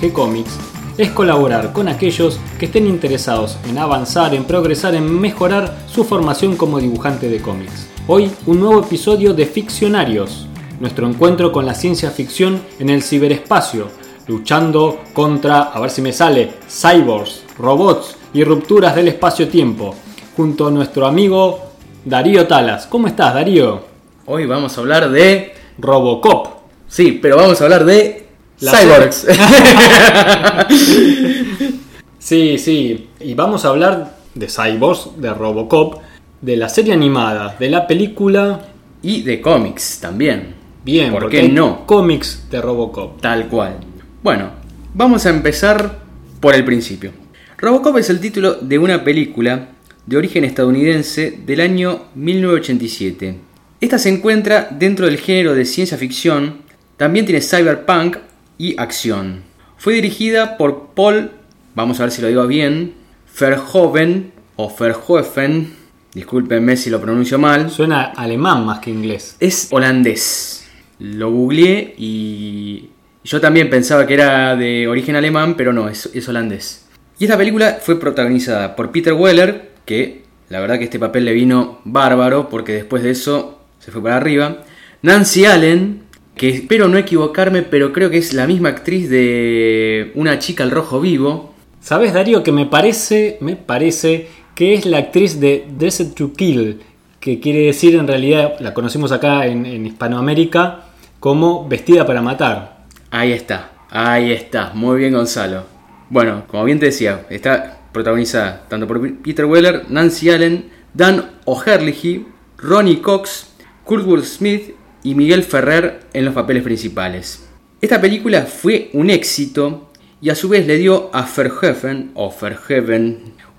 G-Comics es colaborar con aquellos que estén interesados en avanzar, en progresar, en mejorar su formación como dibujante de cómics. Hoy un nuevo episodio de Ficcionarios, nuestro encuentro con la ciencia ficción en el ciberespacio, luchando contra, a ver si me sale, cyborgs, robots y rupturas del espacio-tiempo, junto a nuestro amigo Darío Talas. ¿Cómo estás, Darío? Hoy vamos a hablar de Robocop. Sí, pero vamos a hablar de cyborgs. Sí, sí, y vamos a hablar de cyborgs, de Robocop, de la serie animada, de la película. y de cómics también. Bien, ¿Por qué no? Cómics de Robocop. Tal cual. Bueno, vamos a empezar por el principio. Robocop es el título de una película de origen estadounidense del año 1987. Esta se encuentra dentro del género de ciencia ficción, también tiene cyberpunk y acción. Fue dirigida por Paul, vamos a ver si lo digo bien, Verhoeven o Verhoeven, discúlpenme si lo pronuncio mal, Suena alemán más que inglés. es holandés. Lo googleé y yo también pensaba que era de origen alemán, pero no, es, es holandés. Y esta película fue protagonizada por Peter Weller, que la verdad que este papel le vino bárbaro, porque después de eso se fue para arriba. Nancy Allen, que espero no equivocarme, pero creo que es la misma actriz de Una chica al rojo vivo. ¿Sabes, Darío, que me parece, me parece que es la actriz de Dressed to Kill, que quiere decir en realidad, la conocimos acá en, en Hispanoamérica, como Vestida para Matar. Ahí está, ahí está, muy bien Gonzalo. Bueno, como bien te decía, está protagonizada tanto por Peter Weller, Nancy Allen, Dan O'Herlihy, Ronnie Cox, Kurtwood Smith y Miguel Ferrer en los papeles principales. Esta película fue un éxito y a su vez le dio a Verhoeven o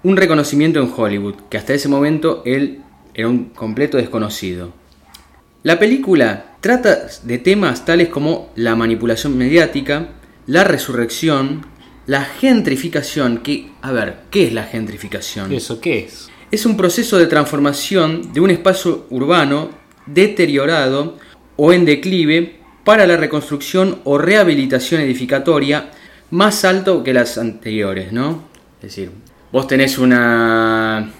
un reconocimiento en Hollywood, que hasta ese momento él era un completo desconocido. La película trata de temas tales como la manipulación mediática, la resurrección, la gentrificación, que, a ver, ¿qué es la gentrificación? ¿Eso qué es? Es un proceso de transformación de un espacio urbano deteriorado o en declive para la reconstrucción o rehabilitación edificatoria más alto que las anteriores, ¿no? Es decir, vos tenés una,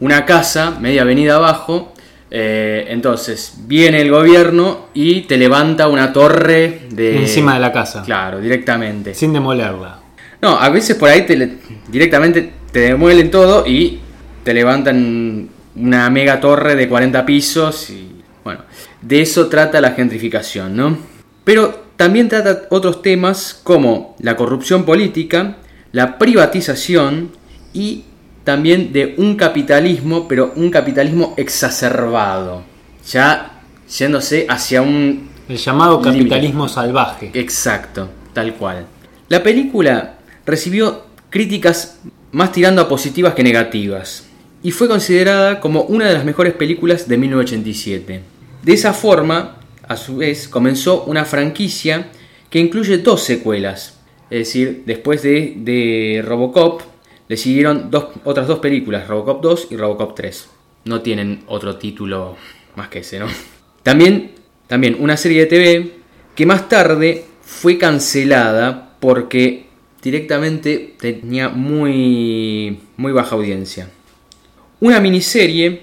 una casa media avenida abajo, eh, entonces viene el gobierno y te levanta una torre de... Encima de la casa. Claro, directamente. Sin demolerla. No, a veces por ahí te directamente te demuelen todo y te levantan una mega torre de 40 pisos y de eso trata la gentrificación, ¿no? Pero también trata otros temas como la corrupción política, la privatización y también de un capitalismo, pero un capitalismo exacerbado, ya yéndose hacia un El llamado capitalismo salvaje. Exacto, tal cual. La película recibió críticas más tirando a positivas que negativas y fue considerada como una de las mejores películas de 1987. De esa forma, a su vez, comenzó una franquicia que incluye dos secuelas. Es decir, después de, Robocop, le siguieron dos, otras dos películas, Robocop 2 y Robocop 3. No tienen otro título más que ese, ¿no? También, también una serie de TV que más tarde fue cancelada porque directamente tenía muy, muy baja audiencia. Una miniserie,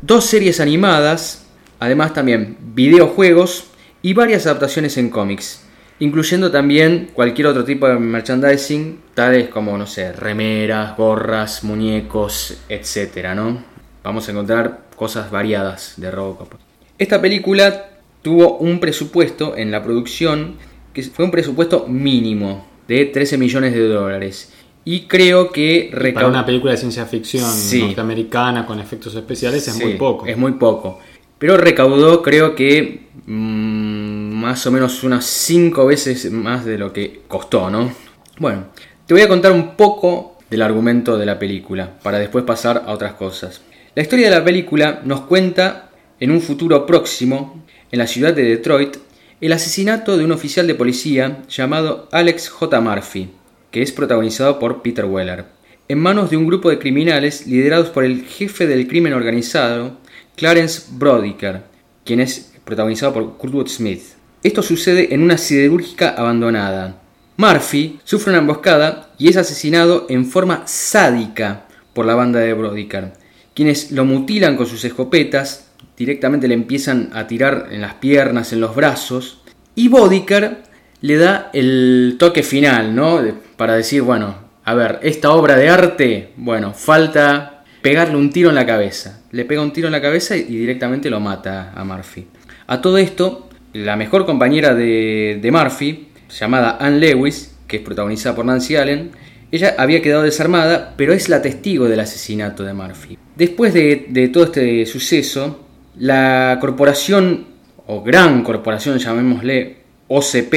dos series animadas, además también videojuegos y varias adaptaciones en cómics, incluyendo también cualquier otro tipo de merchandising, tales como, no sé, remeras, gorras, muñecos, etcétera, ¿no? Vamos a encontrar cosas variadas de Robocop. Esta película tuvo un presupuesto en la producción que fue un presupuesto mínimo de 13 millones de dólares. Y creo que Para una película de ciencia ficción Sí. norteamericana con efectos especiales es Sí, muy poco. Es muy poco. Pero recaudó, creo que mm, más o menos unas 5 veces más de lo que costó, ¿no? Bueno, te voy a contar un poco del argumento de la película, para después pasar a otras cosas. La historia de la película nos cuenta, en un futuro próximo, en la ciudad de Detroit, el asesinato de un oficial de policía llamado Alex J. Murphy, que es protagonizado por Peter Weller, en manos de un grupo de criminales liderados por el jefe del crimen organizado, Clarence Brodiker, quien es protagonizado por Kurtwood Smith. Esto sucede en una siderúrgica abandonada. Murphy sufre una emboscada y es asesinado en forma sádica por la banda de Brodiker, quienes lo mutilan con sus escopetas, directamente le empiezan a tirar en las piernas, en los brazos, y Bodiker le da el toque final, ¿no? Para decir, bueno, a ver, esta obra de arte, bueno, falta pegarle un tiro en la cabeza. Le pega un tiro en la cabeza y directamente lo mata a Murphy. A todo esto, la mejor compañera de, Murphy, llamada Anne Lewis, que es protagonizada por Nancy Allen, ella había quedado desarmada, pero es la testigo del asesinato de Murphy. Después de, de todo este suceso, la corporación, o gran corporación, llamémosle OCP,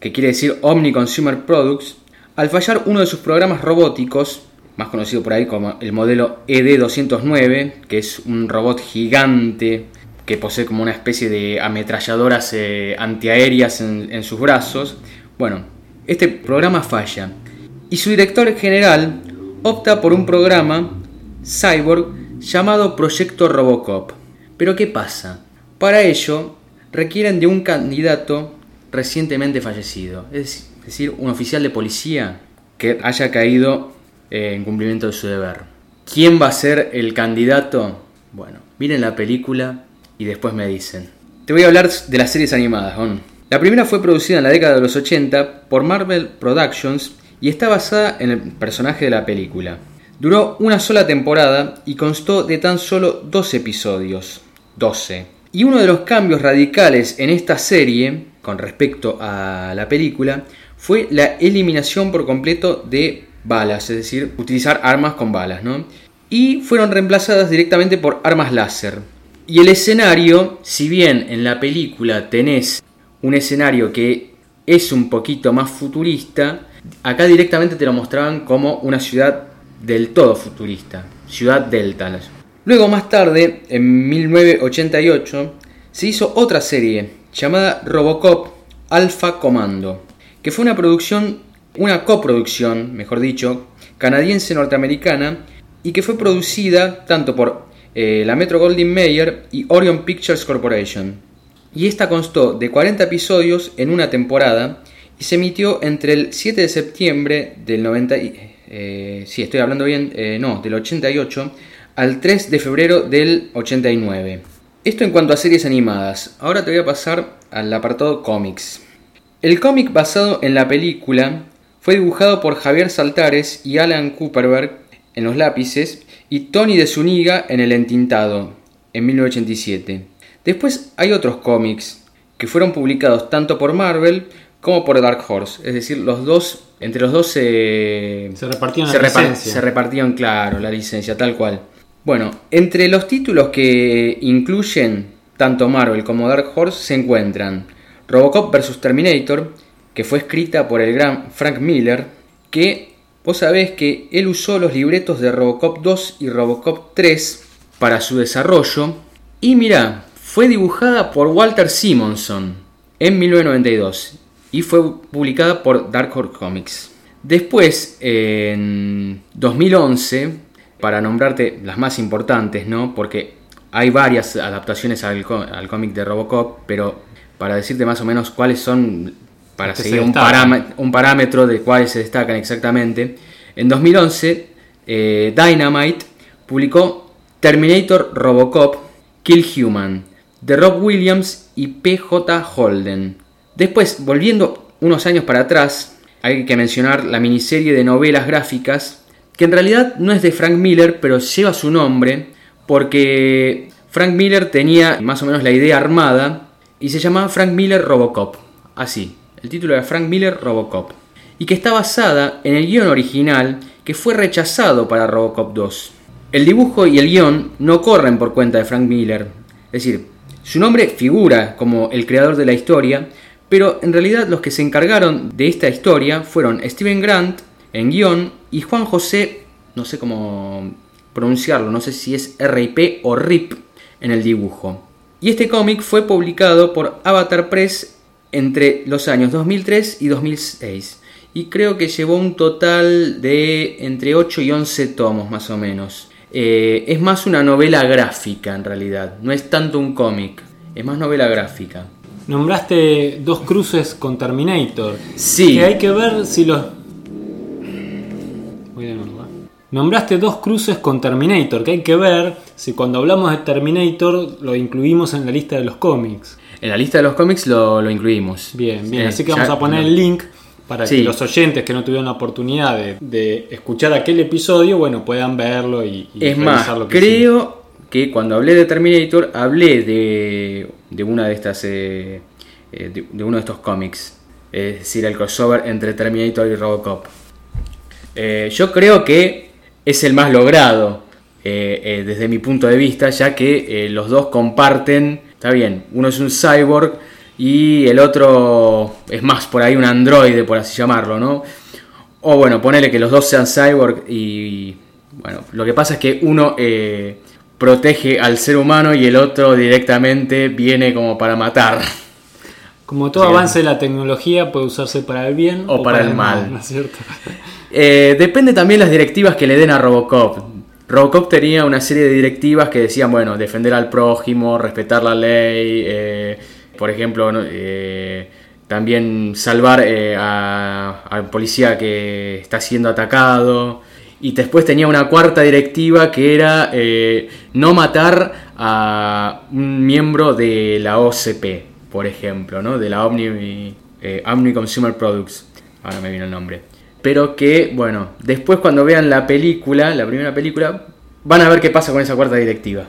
que quiere decir Omni Consumer Products, al fallar uno de sus programas robóticos, más conocido por ahí como el modelo ED209, que es un robot gigante que posee como una especie de ametralladoras eh, antiaéreas en, sus brazos. Bueno, este programa falla y su director general opta por un programa cyborg llamado Proyecto Robocop. Pero ¿qué pasa? Para ello requieren de un candidato recientemente fallecido, es decir, un oficial de policía que haya caído eh, en cumplimiento de su deber. ¿Quién va a ser el candidato? Bueno, miren la película y después me dicen. Te voy a hablar de las series animadas. La primera fue producida en la década de los 80 por Marvel Productions y está basada en el personaje de la película. Duró una sola temporada y constó de tan solo dos episodios. 12. Y uno de los cambios radicales en esta serie, con respecto a la película, fue la eliminación por completo de balas, es decir, utilizar armas con balas, ¿no? Y fueron reemplazadas directamente por armas láser. Y el escenario, si bien en la película tenés un escenario que es un poquito más futurista, acá directamente te lo mostraban como una ciudad del todo futurista, ciudad delta. Luego más tarde, en 1988, se hizo otra serie llamada Robocop Alpha Commando, que fue una producción, una coproducción, mejor dicho, canadiense-norteamericana y que fue producida tanto por eh, la Metro Goldwyn Mayer y Orion Pictures Corporation. Y esta constó de 40 episodios en una temporada y se emitió entre el 7 de septiembre del 90, eh, sí, estoy hablando bien, eh, no, del 88 al 3 de febrero del 89. Esto en cuanto a series animadas. Ahora te voy a pasar al apartado cómics. El cómic basado en la película fue dibujado por Javier Saltares y Alan Cooperberg en los lápices y Tony de Zuniga en el entintado en 1987. Después hay otros cómics que fueron publicados tanto por Marvel como por Dark Horse, es decir, los dos entre los dos se, se repartían la se repartían claro la licencia tal cual. Bueno, entre los títulos que incluyen tanto Marvel como Dark Horse se encuentran Robocop vs. Terminator, que fue escrita por el gran Frank Miller, que vos sabés que él usó los libretos de Robocop 2 y Robocop 3 para su desarrollo. Y mira, fue dibujada por Walter Simonson en 1992 y fue publicada por Dark Horse Comics. Después, en 2011, para nombrarte las más importantes, ¿no? Porque hay varias adaptaciones al, cómic de Robocop, pero para decirte más o menos cuáles son, para seguir un, parámetro de cuáles se destacan exactamente, en 2011 eh, Dynamite publicó Terminator Robocop Kill Human de Rob Williams y PJ Holden. Después, volviendo unos años para atrás, hay que mencionar la miniserie de novelas gráficas que en realidad no es de Frank Miller, pero lleva su nombre porque Frank Miller tenía más o menos la idea armada y se llamaba Frank Miller Robocop. Así, el título era Frank Miller Robocop. Y que está basada en el guion original que fue rechazado para Robocop 2. El dibujo y el guion no corren por cuenta de Frank Miller. Es decir, su nombre figura como el creador de la historia, Pero en realidad los que se encargaron de esta historia fueron Steven Grant en guion y Juan José, no sé cómo pronunciarlo, no sé si es RIP o RIP en el dibujo. Y este cómic fue publicado por Avatar Press entre los años 2003 y 2006. Y creo que llevó un total de entre 8 y 11 tomos más o menos. Eh, es más una novela gráfica en realidad, no es tanto un cómic, es más novela gráfica. Nombraste dos cruces con Terminator. Sí. Que hay que ver si los. Voy de nuevo, ¿eh? Nombraste dos cruces con Terminator, que hay que ver si cuando hablamos de Terminator lo incluimos en la lista de los cómics. En la lista de los cómics lo, lo incluimos. Bien, bien. Eh, Así que ya- vamos a poner no. el link para Sí. que los oyentes que no tuvieron la oportunidad de, de escuchar aquel episodio, bueno, puedan verlo y, y Es más, revisar lo que creo que cuando hablé de Terminator hablé de, de una de estas eh, eh, de, de uno de estos cómics, es decir, el crossover entre Terminator y Robocop. Eh, yo creo que es el más logrado eh, desde mi punto de vista, ya que los dos comparten, está bien, uno es un cyborg y el otro es más por ahí un androide, por así llamarlo, ¿no? O bueno, ponele que los dos sean cyborg y bueno, lo que pasa es que uno eh, protege al ser humano y el otro directamente viene como para matar. Como todo Sí. avance de la tecnología puede usarse para el bien O para el mal. ¿no es cierto? Eh, depende también las directivas que le den a Robocop. Robocop tenía una serie de directivas que decían, bueno, defender al prójimo, respetar la ley, eh, por ejemplo. Eh, también salvar eh, a- al policía que está siendo atacado. Y después tenía una cuarta directiva que era eh, no matar a un miembro de la OCP, por ejemplo, ¿no? de la Omni, Omni Consumer Products. Ahora me vino el nombre. Pero que, bueno, después cuando vean la película, la primera película, van a ver qué pasa con esa cuarta directiva.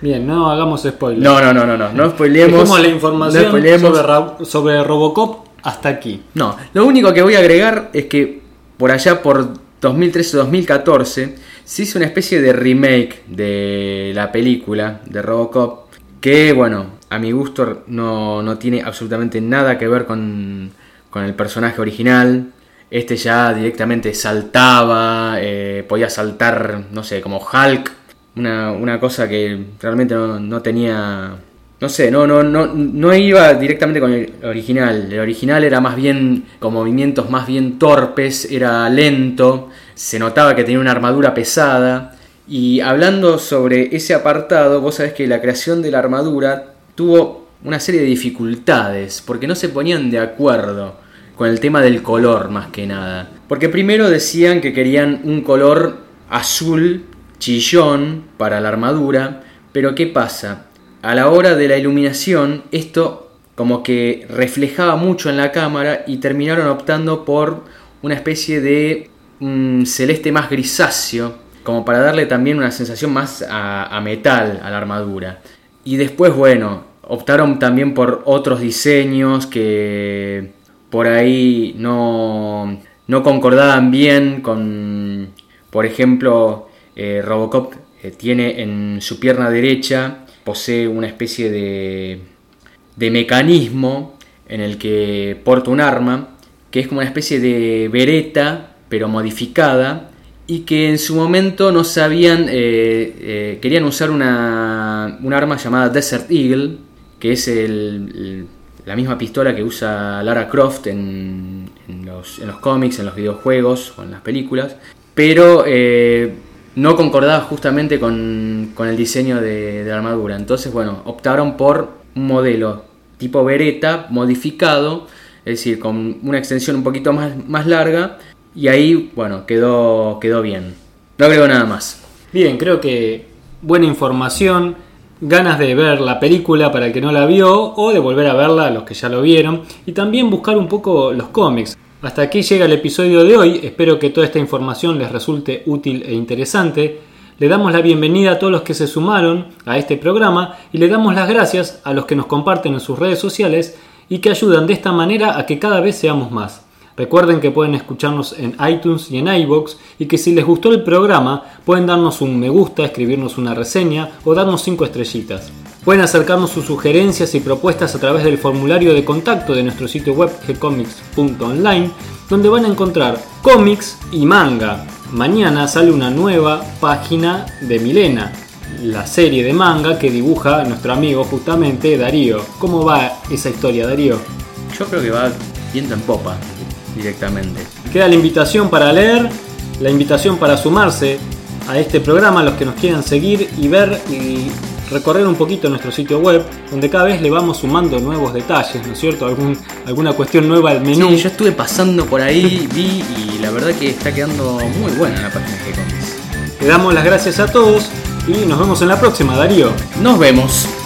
Bien, no hagamos spoilers. No, no, no, no, no, no spoilemos. Dejemos la no información spoilemos. sobre, sobre Robocop hasta aquí. No, lo único que voy a agregar es que por allá por 2013 o 2014 se hizo una especie de remake de la película de Robocop que, bueno, a mi gusto no, no tiene absolutamente nada que ver con, con el personaje original. Este ya directamente saltaba, eh, podía saltar, no sé, como Hulk, una, una cosa que realmente no, no tenía no sé, no, no, no, no iba directamente con el original. El original era más bien con movimientos más bien torpes, era lento, se notaba que tenía una armadura pesada. Y hablando sobre ese apartado, vos sabés que la creación de la armadura tuvo una serie de dificultades, porque no se ponían de acuerdo con el tema del color más que nada. Porque primero decían que querían un color azul chillón para la armadura, pero ¿qué pasa? a la hora de la iluminación, esto como que reflejaba mucho en la cámara y terminaron optando por una especie de mm, celeste más grisáceo, como para darle también una sensación más a, a metal a la armadura. Y después, bueno, optaron también por otros diseños que por ahí no, no concordaban bien con, por ejemplo, eh, Robocop eh, tiene en su pierna derecha posee una especie de, de mecanismo en el que porta un arma, que es como una especie de vereta, pero modificada, y que en su momento no sabían, eh, querían usar una, un arma llamada Desert Eagle, que es el- la misma pistola que usa Lara Croft en, los, en los cómics, en los videojuegos o en las películas, pero eh, no concordaba justamente con, con el diseño de, la armadura. Entonces, bueno, optaron por un modelo tipo Beretta modificado, es decir, con una extensión un poquito más, más larga, y ahí, bueno, quedó, quedó bien. No agrego nada más. Bien, creo que buena información, ganas de ver la película para el que no la vio o de volver a verla a los que ya lo vieron y también buscar un poco los cómics. Hasta aquí llega el episodio de hoy, espero que toda esta información les resulte útil e interesante. Le damos la bienvenida a todos los que se sumaron a este programa y le damos las gracias a los que nos comparten en sus redes sociales y que ayudan de esta manera a que cada vez seamos más. Recuerden que pueden escucharnos en iTunes y en iBox y que si les gustó el programa pueden darnos un me gusta, escribirnos una reseña o darnos 5 estrellitas. Pueden acercarnos sus sugerencias y propuestas a través del formulario de contacto de nuestro sitio web gcomics.online, donde van a encontrar cómics y manga. Mañana sale una nueva página de Milena, la serie de manga que dibuja nuestro amigo justamente Darío. ¿Cómo va esa historia, Darío? Yo creo que va viento en popa directamente. Queda la invitación para leer, la invitación para sumarse a este programa, los que nos quieran seguir y ver y recorrer un poquito nuestro sitio web, donde cada vez le vamos sumando nuevos detalles, ¿no es cierto? Algún, alguna cuestión nueva al menú. Sí, yo estuve pasando por ahí, vi y la verdad que está quedando muy buena la página de Comics. Le damos las gracias a todos y nos vemos en la próxima, Darío. Nos vemos.